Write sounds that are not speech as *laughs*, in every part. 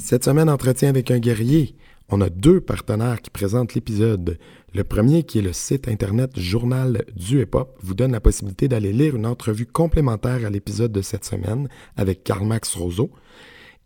Cette semaine, entretien avec un guerrier. On a deux partenaires qui présentent l'épisode. Le premier, qui est le site internet Journal du Hip-Hop, vous donne la possibilité d'aller lire une entrevue complémentaire à l'épisode de cette semaine avec Karl Max Roseau.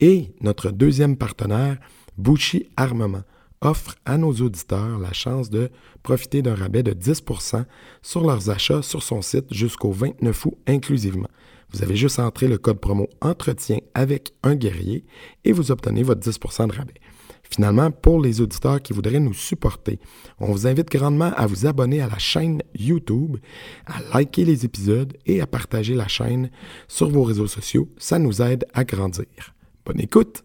Et notre deuxième partenaire, Bushi Armement, offre à nos auditeurs la chance de profiter d'un rabais de 10% sur leurs achats sur son site jusqu'au 29 août inclusivement. Vous avez juste à entrer le code promo Entretien avec un guerrier et vous obtenez votre 10% de rabais. Finalement, pour les auditeurs qui voudraient nous supporter, on vous invite grandement à vous abonner à la chaîne YouTube, à liker les épisodes et à partager la chaîne sur vos réseaux sociaux. Ça nous aide à grandir. Bonne écoute!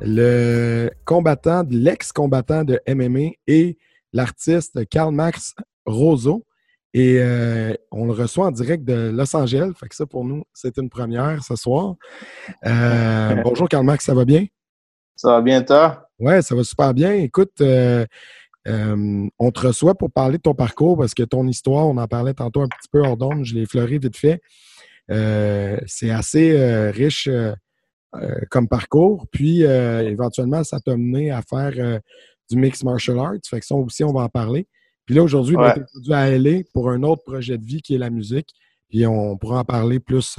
le combattant, l'ex-combattant de MMA et l'artiste Karl Max Roseau. Et euh, on le reçoit en direct de Los Angeles. Fait que ça, pour nous, c'est une première ce soir. Euh, *laughs* bonjour Karl Max, ça va bien? Ça va bien, toi? Oui, ça va super bien. Écoute, euh, on te reçoit pour parler de ton parcours parce que ton histoire, on en parlait tantôt un petit peu hors d'onde, je l'ai effleuré vite fait. C'est assez riche euh, comme parcours. Puis, euh, éventuellement, ça t'a mené à faire euh, du mix martial arts. Fait que ça aussi, on va en parler. Puis là, aujourd'hui, on Ouais. est produit à LA pour un autre projet de vie qui est la musique. Puis on pourra en parler plus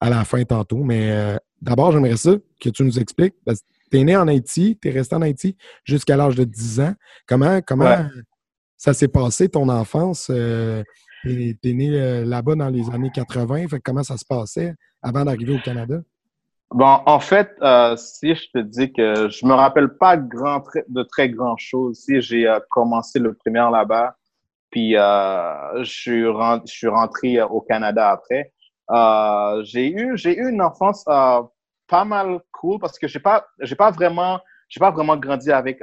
à la fin tantôt. Mais d'abord, j'aimerais ça que tu nous expliques. Parce que tu es né en Haïti, tu es resté en Haïti jusqu'à l'âge de 10 ans. Comment, comment Ouais. ça s'est passé, ton enfance? Tu es, né là-bas dans les années 80. Fait que comment ça se passait avant d'arriver au Canada? Bon, en fait, euh, si je te dis que je me rappelle pas grand, de très grand chose. Si j'ai euh, commencé le primaire là-bas, puis euh, je, suis rentré euh, au Canada après. Euh, j'ai eu, j'ai eu une enfance pas mal cool parce que j'ai pas, j'ai pas vraiment, j'ai pas vraiment grandi avec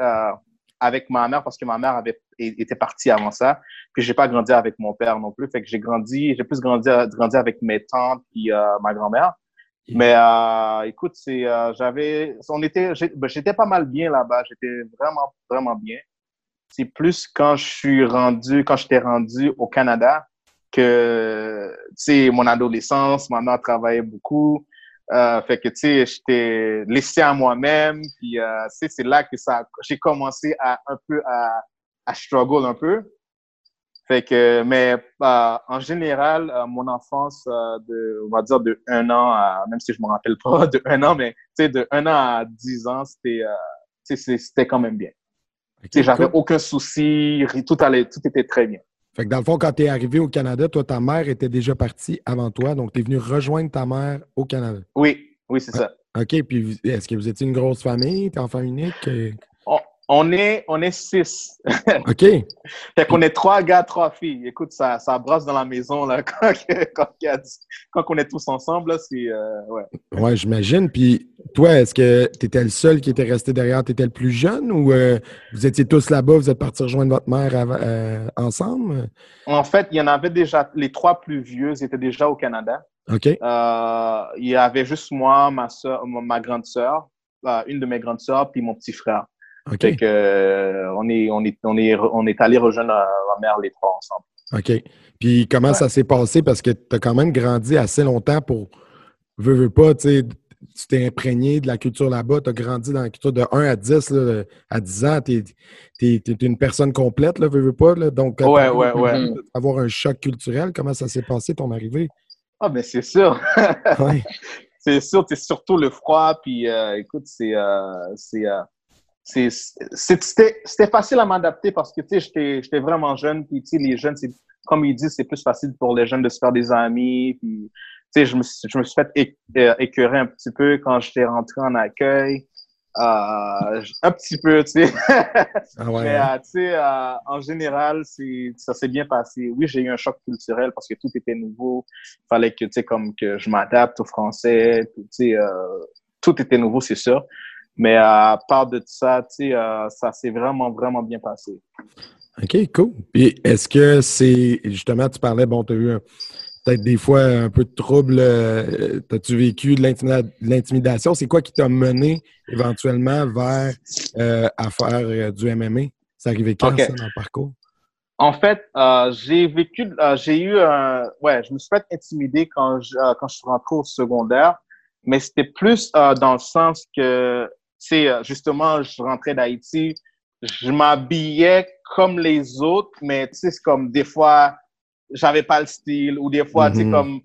avec ma mère parce que ma mère avait était partie avant ça. Puis j'ai pas grandi avec mon père non plus. Fait que j'ai grandi, j'ai plus grandi, grandi avec mes tantes puis ma grand-mère. Mais euh, écoute, c'est euh, j'avais on était ben, j'étais pas mal bien là-bas, j'étais vraiment vraiment bien. C'est plus quand je suis rendu quand j'étais rendu au Canada que tu mon adolescence, ma mère beaucoup. Euh, fait que tu sais j'étais laissé à moi-même puis euh, c'est là que ça j'ai commencé à un peu à à struggle un peu. Fait que, mais euh, en général, euh, mon enfance euh, de, on va dire de un an à, même si je me rappelle pas *laughs* de un an, mais tu sais, de un an à dix ans, c'était, c'était quand même bien. J'avais Cool. aucun souci, tout allait, tout était très bien. Fait que dans le fond, quand tu es arrivé au Canada, toi, ta mère était déjà partie avant toi, donc tu es venu rejoindre ta mère au Canada. Oui, oui, c'est ça. OK, puis est-ce que vous étiez une grosse famille? T'es enfant unique? On, est, on est six. *laughs* OK. Fait qu'on est trois gars, trois filles. Écoute, ça, ça brasse dans la maison là *laughs* quand, on est tous ensemble là, c'est, euh, ouais. Ouais, j'imagine. Puis toi, est-ce que tu étais le seul qui était resté derrière? Tu étais le plus jeune ou euh, vous étiez tous là-bas, vous êtes partis rejoindre votre mère avant- euh, ensemble? En fait, il y en avait déjà, les trois plus vieux ils étaient déjà au Canada. OK. Il y avait juste moi, ma soeur, ma grande sœur, une de mes grandes sœurs, puis mon petit frère. OK. Fait que euh, on est on est on est on est allé rejoindre euh, ma mère les trois ensemble. OK. Puis comment Ouais. ça s'est passé? Parce que tu as quand même grandi assez longtemps pour. Veux, veux pas, tu sais, tu t'es imprégné de la culture là-bas, tu as grandi dans la culture de 1 à 10, là, à 10 ans, tu es, une personne complète, là, veux, veux pas. Là, donc, Ouais, t'as ouais, ouais. avoir un choc culturel, comment ça s'est passé ton arrivée? Ah ben c'est sûr, Ouais. *laughs* c'est sûr, c'est surtout le froid puis euh, écoute euh, euh, c'est- c'était facile à m'adapter parce que tu sais j'étais vraiment jeune puis tu sais les jeunes c'est comme ils disent c'est plus facile pour les jeunes de se faire des amis puis tu sais je me suis- je me suis fait euh, écœurer un petit peu quand j'étais rentré en accueil Euh, un petit peu, tu sais. *laughs* Ah ouais, Mais hein? euh, tu sais, euh, en général, c'est ça s'est bien passé. Oui, j'ai eu un choc culturel parce que tout était nouveau. Il fallait que, tu sais, comme que je m'adapte au français. puis, Tu sais, euh, tout était nouveau, c'est sûr. Mais à part de ça, tu sais, euh, ça s'est vraiment, vraiment bien passé. OK, cool. Et est-ce que c'est, justement, tu parlais, bon, tu as eu peut-être des fois un peu de trouble. euh, T'as-tu vécu de l'intimida- de l'intimidation? C'est quoi qui t'a mené éventuellement vers euh, à faire euh, du MMA? C'est arrivé quand ça dans le parcours? En fait, euh, j'ai vécu, euh, j'ai eu un, ouais, je me suis fait intimider quand je, euh, quand je suis rentré au secondaire, mais c'était plus euh, dans le sens que, sais, euh, justement, je rentrais d'Haïti, je m'habillais comme les autres, mais tu sais, c'est comme des fois, j'avais pas le style, ou des fois, tu sais, Mhm. comme,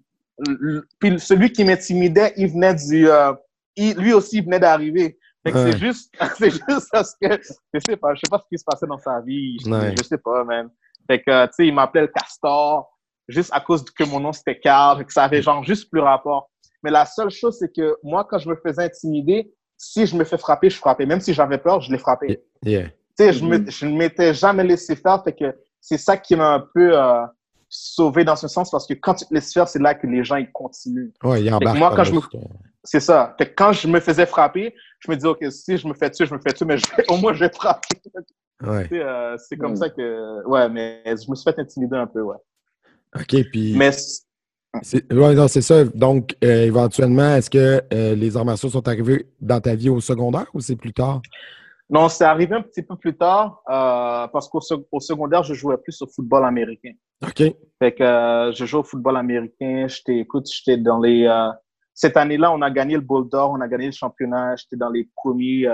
puis celui qui m'intimidait, il venait du, euh, il- lui aussi, il venait d'arriver. Fait que Ouais. c'est juste, *laughs* c'est juste parce que, je sais pas, je sais pas ce qui se passait dans sa vie, je, Ouais. je sais pas, man. Fait que, tu sais, il m'appelait le castor, juste à cause que mon nom c'était Carl, que ça avait genre juste plus rapport. Mais la seule chose, c'est que moi, quand je me faisais intimider, si je me fais frapper, je frappais. Même si j'avais peur, je frappais. Yeah. Tu sais, je me, je ne m'étais jamais laissé faire, fait que c'est ça qui m'a un peu euh, sauvé dans ce sens, parce que quand tu te laisses faire, c'est là que les gens, ils continuent. Ouais, il embarque moi, quand je me-. C'est ça. Fait que quand je me faisais frapper, je me disais, OK, si je me fais tuer, je me fais tuer, mais je vais- *laughs* au moins, je vais frapper. Ouais. Tu sais, euh, c'est comme Mm. ça que, ouais, mais je me suis fait intimider un peu, ouais. OK, puis... Mais Ouais, non, c'est ça. Donc, euh, éventuellement, est-ce que euh, les arts martiaux sont arrivés dans ta vie au secondaire ou c'est plus tard? non, c'est arrivé un petit peu plus tard, euh, parce qu'au sec- au secondaire, je jouais plus au football américain. OK. Fait que je joue au football américain. J'étais, écoute, j'étais dans les. cette année-là, on a gagné le Ball d'Or, on a gagné le championnat. J'étais dans les premiers.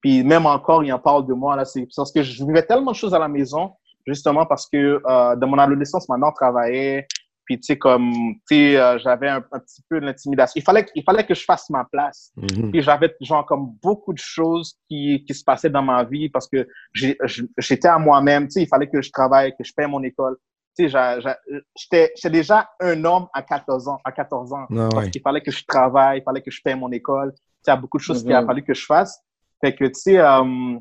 puis même encore, il en parle de moi là. C'est parce que je vivais tellement de choses à la maison, justement parce que dans mon adolescence, ma mère travaillait. Puis tu sais comme, tu sais, euh, j'avais un, un petit peu de l'intimidation. Il fallait, il fallait que je fasse ma place. Mhm. Puis j'avais genre comme beaucoup de choses qui, qui se passaient dans ma vie parce que j'étais à moi-même. Tu sais, il fallait que je travaille, que je paie mon école. Tu sais, j'étais j'étais déjà un homme à 14 ans. À 14 ans Ah parce ouais. qu'il fallait que je travaille, il fallait que je paie mon école. Tu sais, il y a beaucoup de choses qu'il a Mhm. fallu que je fasse. Fait que, tu sais, euh,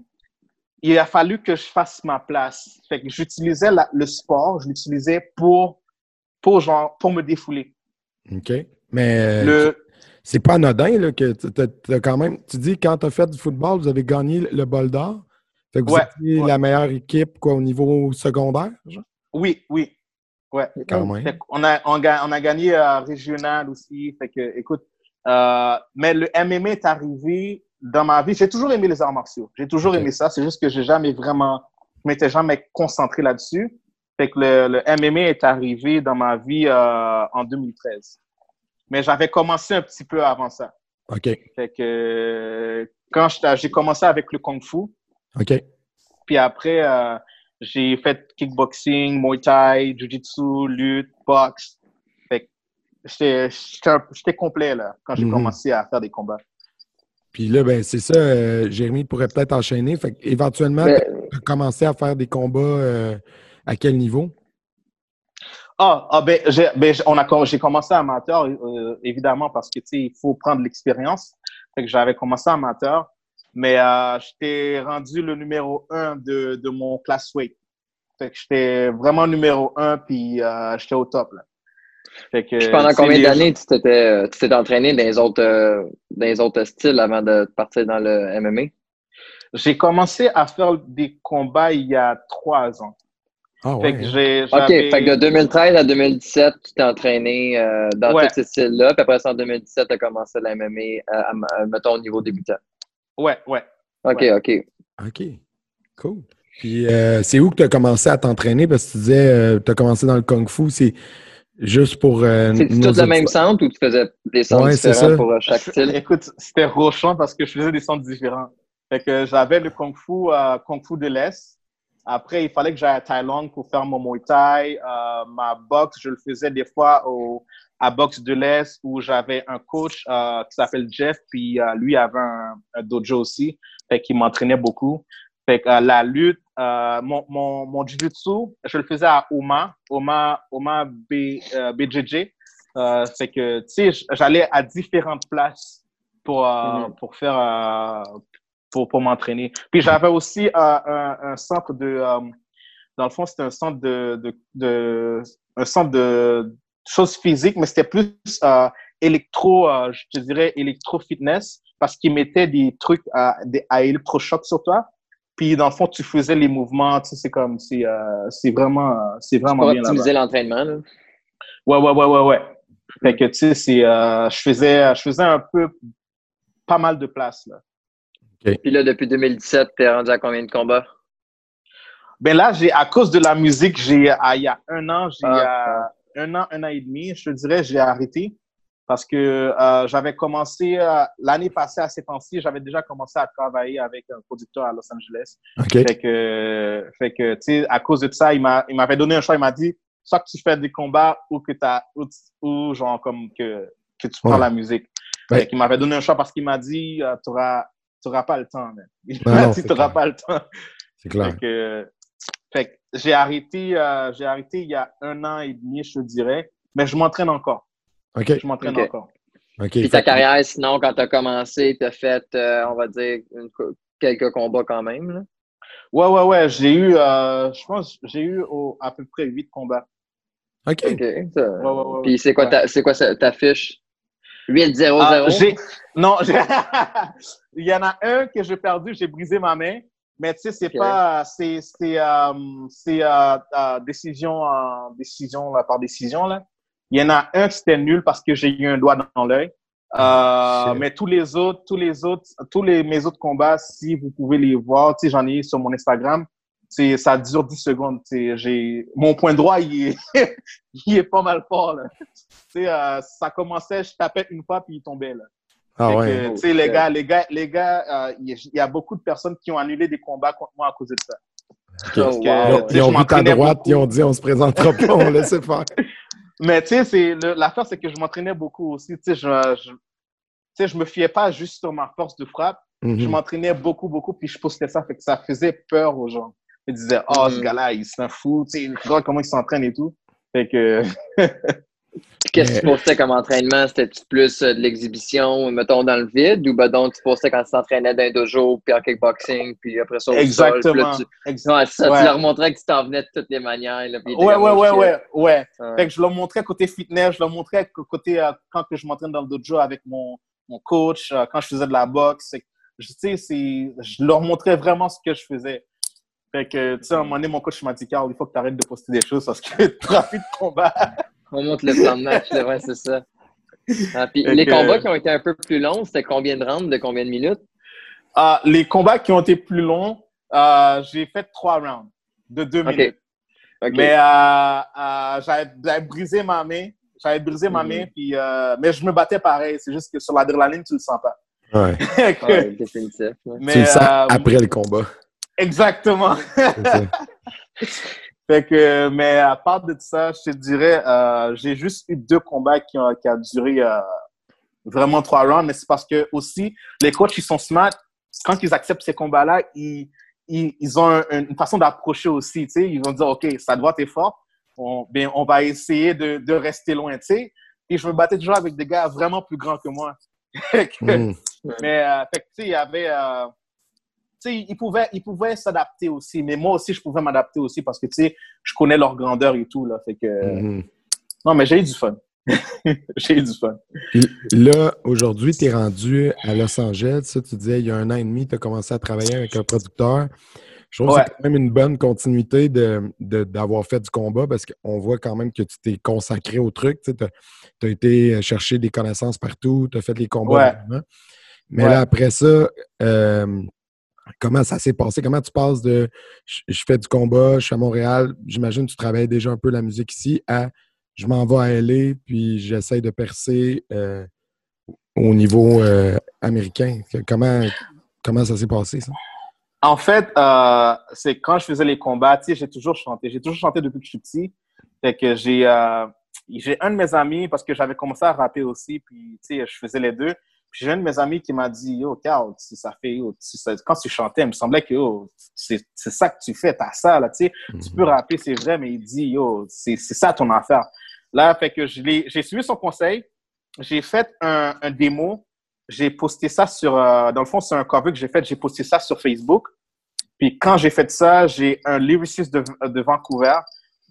il a fallu que je fasse ma place. Fait que j'utilisais la- le sport, je l'utilisais pour, pour, genre, pour me défouler. OK. Mais euh, Le, c'est pas anodin là, que tu t'as quand même. Tu dis quand tu as fait du football, vous avez gagné le- bol d'or. Fait que vous Ouais, étiez ouais. la meilleure équipe quoi, au niveau secondaire, genre? oui, oui. Ouais. Quand même. Fait qu'on a, on, on a gagné euh, régional aussi. Fait que, écoute, euh, mais le MMA est arrivé dans ma vie. J'ai toujours aimé les arts martiaux. J'ai toujours aimé ça. C'est juste que j'ai jamais vraiment, je m'étais jamais concentré là-dessus. Fait que le, le MMA est arrivé dans ma vie euh, en 2013. Mais j'avais commencé un petit peu avant ça. OK. Fait que quand j'ai commencé avec le kung fu, OK. puis après, euh, j'ai fait kickboxing, muay thai, jiu-jitsu, lutte, boxe. Fait que j'étais- complet là, quand j'ai Mhm. commencé à faire des combats. Puis là, ben c'est ça, euh, Jérémy pourrait peut-être enchaîner. Fait éventuellement, Mais- tu as commencé à faire des combats euh, à quel niveau? Ah, ah ben, j'ai, ben, j'ai- on a, com- j'ai commencé amateur, euh, évidemment, parce que, tu sais, il faut prendre l'expérience. Fait que j'avais commencé amateur, mais euh, j'étais rendu le numéro un de, de mon class weight. Fait que j'étais vraiment numéro un, puis euh, j'étais au top, là. Fait que, Puis pendant combien d'années tu t'étais tu t'étais entraîné dans les autres dans les autres styles avant de partir dans le MMA? J'ai commencé à faire des combats il y a trois ans. Ah Fait ouais. que j'ai, OK, fait que de 2013 à 2017, tu t'es entraîné euh, dans Ouais. tous ces styles-là. Puis après ça, en 2017, tu as commencé le MMA, à, à- à- mettons, au niveau débutant. Ouais, ouais. OK, Ouais. OK. OK. Cool. Puis euh, c'est où que tu as commencé à t'entraîner? Parce que tu disais, tu as commencé dans le Kung Fu. C'est juste pour. euh, C'est tout le même centre ou tu faisais des centres Ouais, différents pour euh, chaque style? Écoute, c'était rochant parce que je faisais des centres différents. Fait que j'avais le Kung Fu, euh, Kung Fu de l'Est. Après, il fallait que j'aille à Thaïlande pour faire mon Muay Thai. Euh, ma boxe, je le faisais des fois au, à Boxe de l'Est où j'avais un coach euh, qui s'appelle Jeff, puis euh, lui avait un, un dojo aussi, fait qu'il m'entraînait beaucoup. Fait que euh, la lutte, euh, mon, mon, mon jiu-jitsu, je le faisais à Oma, Oma, Oma B, euh, BJJ. Euh, fait que, tu sais, j'allais à différentes places pour, euh, Mhm. pour faire, euh, pour, pour m'entraîner. Puis j'avais aussi euh, un, un centre de, euh, dans le fond, c'était un centre de, de, de, un centre de choses physiques, mais c'était plus euh, électro, je te dirais électro-fitness, parce qu'ils mettaient des trucs à, des, à électrochoc sur toi. Puis dans le fond, tu faisais les mouvements, tu sais, c'est comme, c'est c'est vraiment, c'est vraiment Pour bien optimiser l'entraînement. là? Ouais, ouais, ouais, ouais, ouais. Fait que, tu sais, c'est, je faisais, je faisais un peu, pas mal de place, là. Puis là, depuis 2017, t'es rendu à combien de combats? Ben là, j'ai, à cause de la musique, j'ai, il y a un an, j'ai, Ah, euh, un an, un an et demi, je te dirais, j'ai arrêté. Parce que euh, j'avais commencé, euh, l'année passée, à ces temps-ci, j'avais déjà commencé à travailler avec un producteur à Los Angeles. OK. Fait que, fait que, tu sais, à cause de ça, il m'a, il m'avait donné un choix. Il m'a dit, soit que tu fais des combats ou que t'as, ou, ou genre comme que, que tu prends Ouais. la musique. Ouais. Fait qu'il m'avait donné un choix parce qu'il m'a dit, euh, t'auras, t'auras pas le temps, *laughs* dit, c'est t'auras clair. pas le temps. C'est clair. Fait que, fait que j'ai arrêté, euh, j'ai arrêté il y a un an et demi, je te dirais. Mais je m'entraîne encore. OK. Je m'entraîne encore. OK. Puis ta carrière, sinon, quand t'as commencé, t'as fait, euh, on va dire, une quelques combats quand même. Là? Ouais, ouais, ouais. J'ai eu, euh, je pense, j'ai eu au- à peu près huit combats. OK. OK. ça- Ouais, ouais, ouais. Puis c'est quoi, Ouais. ta, c'est quoi ta fiche? 8-0-0? Ah, non, *laughs* il y en a un que j'ai perdu, j'ai brisé ma main. Mais tu sais, c'est pas, c'est, c'est, euh, c'est euh, euh, décision, euh, décision là, par décision là. Il y en a un qui c'était nul parce que j'ai eu un doigt dans l'œil. Euh, Shit. mais tous les autres, tous les autres, tous les mes autres combats, si vous pouvez les voir, tu sais, j'en ai sur mon Instagram. C'est, ça dure 10 secondes. J'ai, mon point droit, il est, *laughs* il est pas mal fort là. Tu sais, euh, ça commençait, je tapais une fois puis il tombait là. Ah Fait ouais. que, tu sais, les gars, les gars, les gars, euh, il y a- il y a beaucoup de personnes qui ont annulé des combats contre moi à cause de ça. Oh, Ils ont, wow. que- ils ont je vu ta droite, beaucoup. ils ont dit on se présentera pas, on laisse *laughs* faire. Mais tu sais, l'affaire, c'est que je m'entraînais beaucoup aussi. Tu sais, je, je, tu sais, je me fiais pas juste sur ma force de frappe. Je Mhm. m'entraînais beaucoup, beaucoup, puis je postais ça, fait que ça faisait peur aux gens. Ils disaient, oh, ce Mhm. gars-là, il s'en fout, tu sais, regarde comment il s'entraîne et tout. Fait que, Qu'est-ce que tu postais comme entraînement? C'était-tu plus euh, de l'exhibition, mettons, dans le vide, ou ben donc tu postais quand tu t'entraînais dans un dojo, puis en kickboxing, puis après ça au sol, exactement. là, tu... Ex- Ouais, ça, Ouais. tu leur montrais que tu t'en venais de toutes les manières. Là, puis Ouais, ouais, ouais, ouais, ouais. Ouais. Fait que je leur montrais côté fitness, je leur montrais que côté euh, quand que je m'entraîne dans le dojo avec mon, mon coach, euh, quand je faisais de la boxe. Je, tu sais, c'est- je leur montrais vraiment ce que je faisais. Fait que, tu sais, à un moment donné, mon coach m'a dit, Carl, il faut que tu arrêtes de poster des choses parce que *laughs* plus de combat. On monte le plan de match, là, ouais, c'est ça. Ah, puis les que- combats qui ont été un peu plus longs, c'était combien de rounds, de combien de minutes? Euh, les combats qui ont été plus longs, euh, j'ai fait trois rounds de deux minutes. Mais euh, euh, j'avais brisé ma main. J'avais brisé ma Mhm. main, puis, euh, mais je me battais pareil. C'est juste que sur l'adrénaline, tu le sens pas. Ouais. Fait *laughs* que- Ouais, définitif. ouais. mais, tu le sens euh, après le combat. Exactement. *laughs* Fait que, mais à part de ça, je te dirais, euh, j'ai juste eu deux combats qui ont, qui a duré euh, vraiment trois rounds, mais c'est parce que aussi, les coachs, ils sont smart. Quand ils acceptent ces combats-là, ils, ils, ils ont un- une façon d'approcher aussi, tu sais. Ils vont dire, OK, ça doit être fort. On, ben, on va essayer de, de rester loin, tu sais. Et je me battais toujours avec des gars vraiment plus grands que moi. *laughs* Que- Mhm. mais, euh, fait que, tu sais, il y avait. Ils pouvaient, ils pouvaient s'adapter aussi. Mais moi aussi, je pouvais m'adapter aussi parce que, tu sais, je connais leur grandeur et tout, là. Fait que. Mhm. Non, mais j'ai eu du fun. *laughs* j'ai eu du fun. Puis là, aujourd'hui, tu es rendu à Los Angeles. Ça, tu disais, il y a un an et demi, tu as commencé à travailler avec un producteur. Je trouve Ouais. que c'est quand même une bonne continuité de- de- d'avoir fait du combat parce qu'on voit quand même que tu t'es consacré au truc. Tu as, été chercher des connaissances partout, tu as fait les combats. Ouais. Mais Ouais. là, après ça, euh, comment ça s'est passé? Comment tu passes de je, fais du combat, je suis à Montréal, j'imagine que tu travailles déjà un peu la musique ici, à je m'en vais à LA, puis j'essaie de percer euh, au niveau euh, américain. Comment, comment ça s'est passé, ça? En fait, euh, c'est quand je faisais les combats, tu sais, j'ai toujours chanté. J'ai toujours chanté depuis que je suis petit. Fait que j'ai j'ai un de mes amis, parce que j'avais commencé à rapper aussi, puis tu sais, je faisais les deux. Puis j'ai un de mes amis qui m'a dit, yo, Carl, ça fait, yo, quand tu chantais, il me semblait que, yo, c'est c'est ça que tu fais, t'as ça, là, tu sais. Tu peux rapper, c'est vrai, mais il dit, yo, c'est c'est ça ton affaire. Là, fait que je l'ai- j'ai suivi son conseil. J'ai fait un, un démo. J'ai posté ça sur, euh, dans le fond, c'est un cover que j'ai fait. J'ai posté ça sur Facebook. Puis quand j'ai fait ça, j'ai un lyriciste de, de Vancouver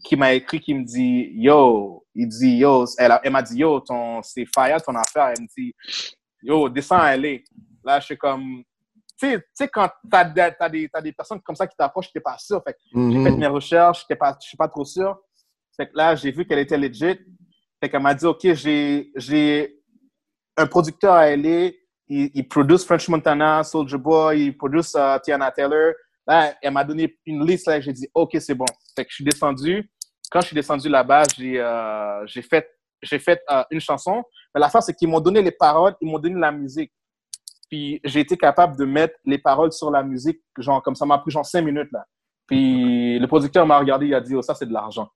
qui m'a écrit, qui me dit, yo, il dit, yo, elle, elle m'a dit, yo, ton, c'est fire ton affaire. Elle me dit, yo, descends à LA. Là, je suis comme. Tu sais- quand tu as, des t'as des personnes comme ça qui t'approchent, tu n'es pas sûr. Fait j'ai Mhm. fait mes recherches, je ne suis pas trop sûr. Fait que là, j'ai vu qu'elle était legit. Fait qu'elle m'a dit, OK, j'ai un producteur à LA, il, il produit French Montana, Soulja Boy, il produit euh, Tiana Taylor. Là, elle m'a donné une liste, là, j'ai dit, OK, c'est bon. Fait que je suis descendu. Quand je suis descendu là-bas, j'ai euh, j'ai fait, j'ai fait euh, une chanson. Mais l'affaire, c'est qu'ils m'ont donné les paroles, ils m'ont donné la musique. Puis j'ai été capable de mettre les paroles sur la musique, genre comme ça m'a pris genre cinq minutes là. Puis le producteur m'a regardé, il a dit oh ça c'est de l'argent.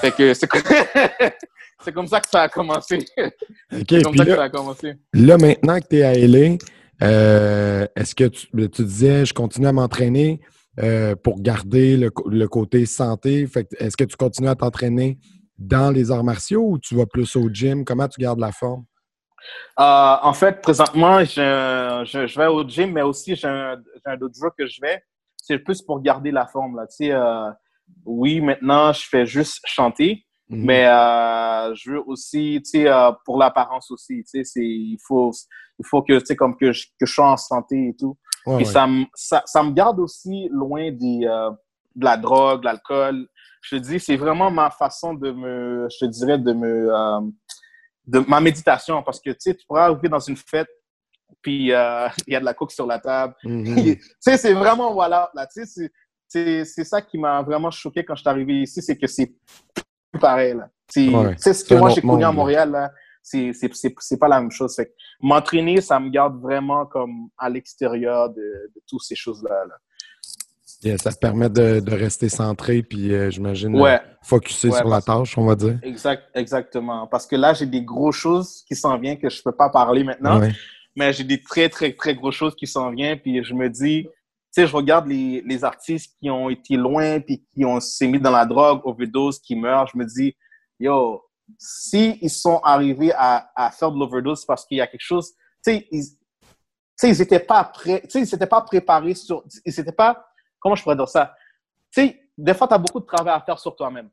Fait que c'est comme... *laughs* c'est comme ça que ça a commencé. *laughs* OK, C'est comme ça que là, ça a commencé. là, maintenant que tu es à LA, euh, est-ce que tu, tu disais, je continue à m'entraîner euh, pour garder le, côté santé? Fait que est-ce que tu continues à t'entraîner dans les arts martiaux ou tu vas plus au gym? Comment tu gardes la forme? Euh, en fait, présentement, je, je, je vais au gym, mais aussi j'ai un, autre jour que je vais. C'est plus pour garder la forme là. Tu sais, euh, oui, maintenant je fais juste chanter. Mhm. Mais euh, je veux aussi, tu sais, pour l'apparence aussi, tu sais, il faut, il faut que, tu sais, comme que je, que je sois en santé et tout. Ouais, Puis ouais. ça, me, ça, ça me garde aussi loin des, de la drogue, de l'alcool. Je te dis, c'est vraiment ma façon de me, je te dirais, de me, euh, de ma méditation. Parce que, tu sais, tu pourras arriver dans une fête, puis euh, *laughs* il y a de la coke sur la table. Mhm. tu sais, c'est vraiment, voilà, là, tu sais, c'est- ça qui m'a vraiment choqué quand je suis arrivé ici, c'est que c'est plus pareil, là. Ouais. tu sais, ce que moi j'ai connu à. Montréal, là, c'est, pas la même chose. M'entraîner, ça me garde vraiment comme à l'extérieur de, de toutes ces choses-là. là. Yeah, ça te permet de, de rester centré puis euh, j'imagine Ouais, euh, focusé Ouais, sur la tâche, on va dire. exact, exactement. Parce que là, j'ai des grosses choses qui s'en viennent que je peux pas parler maintenant. Ouais. mais j'ai des très, très, très grosses choses qui s'en viennent. Puis je me dis, tu sais, je regarde les, les artistes qui ont été loin, puis qui ont s'est mis dans la drogue, overdose, qui meurent. Je me dis, yo, si ils sont arrivés à, à faire de l'overdose parce qu'il y a quelque chose, tu sais, ils, tu sais, ils étaient pas prêts, tu sais, ils s'étaient pas préparés sur, ils s'étaient pas, comment je pourrais dire ça? Tu sais, des fois, tu as beaucoup de travail à faire sur toi-même.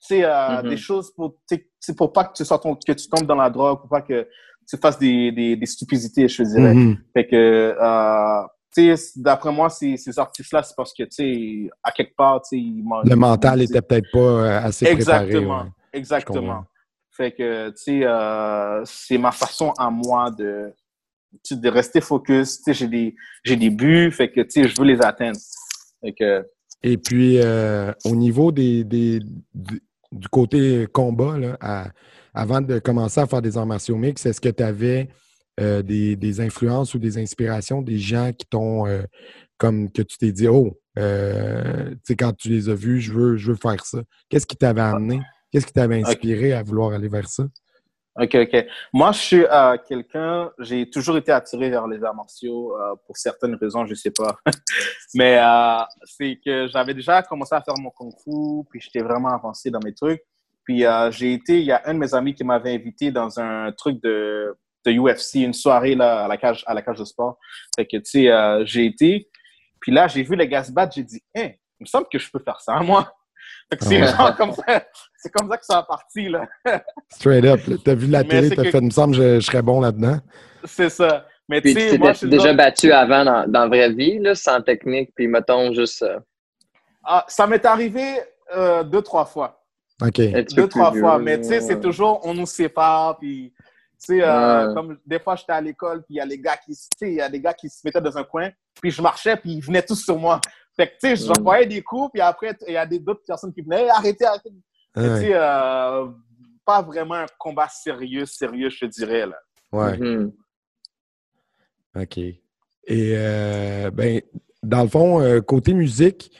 Tu sais, euh, Mhm. des choses pour, c'est pour pas que tu, sois ton- que tu tombes dans la drogue, pour pas que tu fasses des, des, des stupidités, je dirais. Mhm. Fait que, euh, tu sais, d'après moi, ces, ces artistes-là, c'est parce que, tu sais, à quelque part, tu sais, ils Le mental était peut-être pas euh, assez préparé. Exactement. ouais. Exactement. Fait que, tu sais, euh, c'est ma façon à moi de, de rester focus. Tu sais, j'ai des, j'ai des buts, fait que, tu sais, je veux les atteindre. Que, Et puis, euh, au niveau des, des- du, côté combat, là, à- avant de commencer à faire des arts martiaux mix, est-ce que tu avais euh, des, des influences ou des inspirations, des gens qui t'ont, euh, comme que tu t'es dit, oh, tu sais, quand tu les as vus, je veux, je veux faire ça. Qu'est-ce qui t'avait amené? Qu'est-ce qui t'avait inspiré à vouloir aller vers ça? OK, OK. Moi, je suis euh, quelqu'un, j'ai toujours été attiré vers les arts martiaux euh, pour certaines raisons, je sais pas. *laughs* Mais euh, c'est que j'avais déjà commencé à faire mon kung fu, puis j'étais vraiment avancé dans mes trucs. Puis j'ai été, il y a un de mes amis qui m'avait invité dans un truc de, de UFC, une soirée là, à la cage, à la cage de sport. Fait que, tu sais, j'ai été. Puis là, j'ai vu les gars se battre, j'ai dit, hein, il me semble que je peux faire ça, moi. C'est Ah ouais. genre comme ça, c'est comme ça que ça a parti, là. Straight up, t'as vu la Mais télé, c'est t'as que- fait, il me semble, que je, je serais bon là-dedans. C'est ça. Mais Puis tu tu sais, moi, je t'étais suis déjà genre- battu avant dans, dans la vraie vie, là, sans technique, puis mettons juste euh, Ah, ça m'est arrivé euh, deux, trois fois. OK. Deux, trois fois. vieux, Mais tu sais, c'est toujours, on nous sépare. Puis, tu sais, euh, Ouais. comme des fois, j'étais à l'école, puis il y a les gars qui, il y a des gars qui se mettaient dans un coin, puis je marchais, puis ils venaient tous sur moi. Fait que, tu sais, Mm. j'envoyais des coups, puis après, il y a des- d'autres personnes qui venaient, *laughs* arrêtez, arrêtez. Ouais. tu sais, euh, pas vraiment un combat sérieux, sérieux, je te dirais, là. ouais. Mhm. OK. Et euh, ben, dans le fond, euh, côté musique,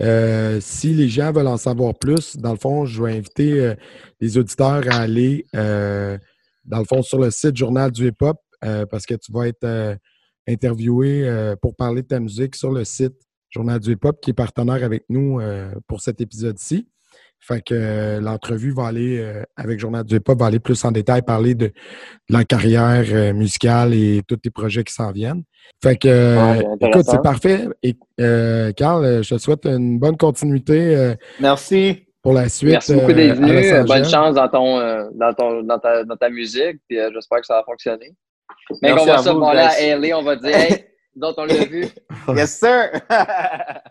euh, si les gens veulent en savoir plus, dans le fond, je vais inviter euh, les auditeurs à aller, euh, dans le fond, sur le site Journal du Hip-Hop, euh, parce que tu vas être euh, interviewé euh, pour parler de ta musique sur le site Journal du Hip-Hop, qui est partenaire avec nous euh, pour cet épisode-ci. Fait que euh, l'entrevue va aller euh, avec Journal du Hip-Hop, va aller plus en détail, parler de, de la carrière euh, musicale et tous tes projets qui s'en viennent. Fait que, euh, Ouais, écoute, c'est parfait. Et, Carl, euh, je te souhaite une bonne continuité euh, Merci. pour la suite. Merci beaucoup d'être euh, venu. Bonne chance dans, ton, euh, dans, ton, dans, ta, dans ta musique. Puis euh, j'espère que ça va fonctionner. Mais Merci qu'on va guys. à LA, on va dire, hey, *laughs* d'autres on l'a vu. *laughs* Yes, sir! *laughs*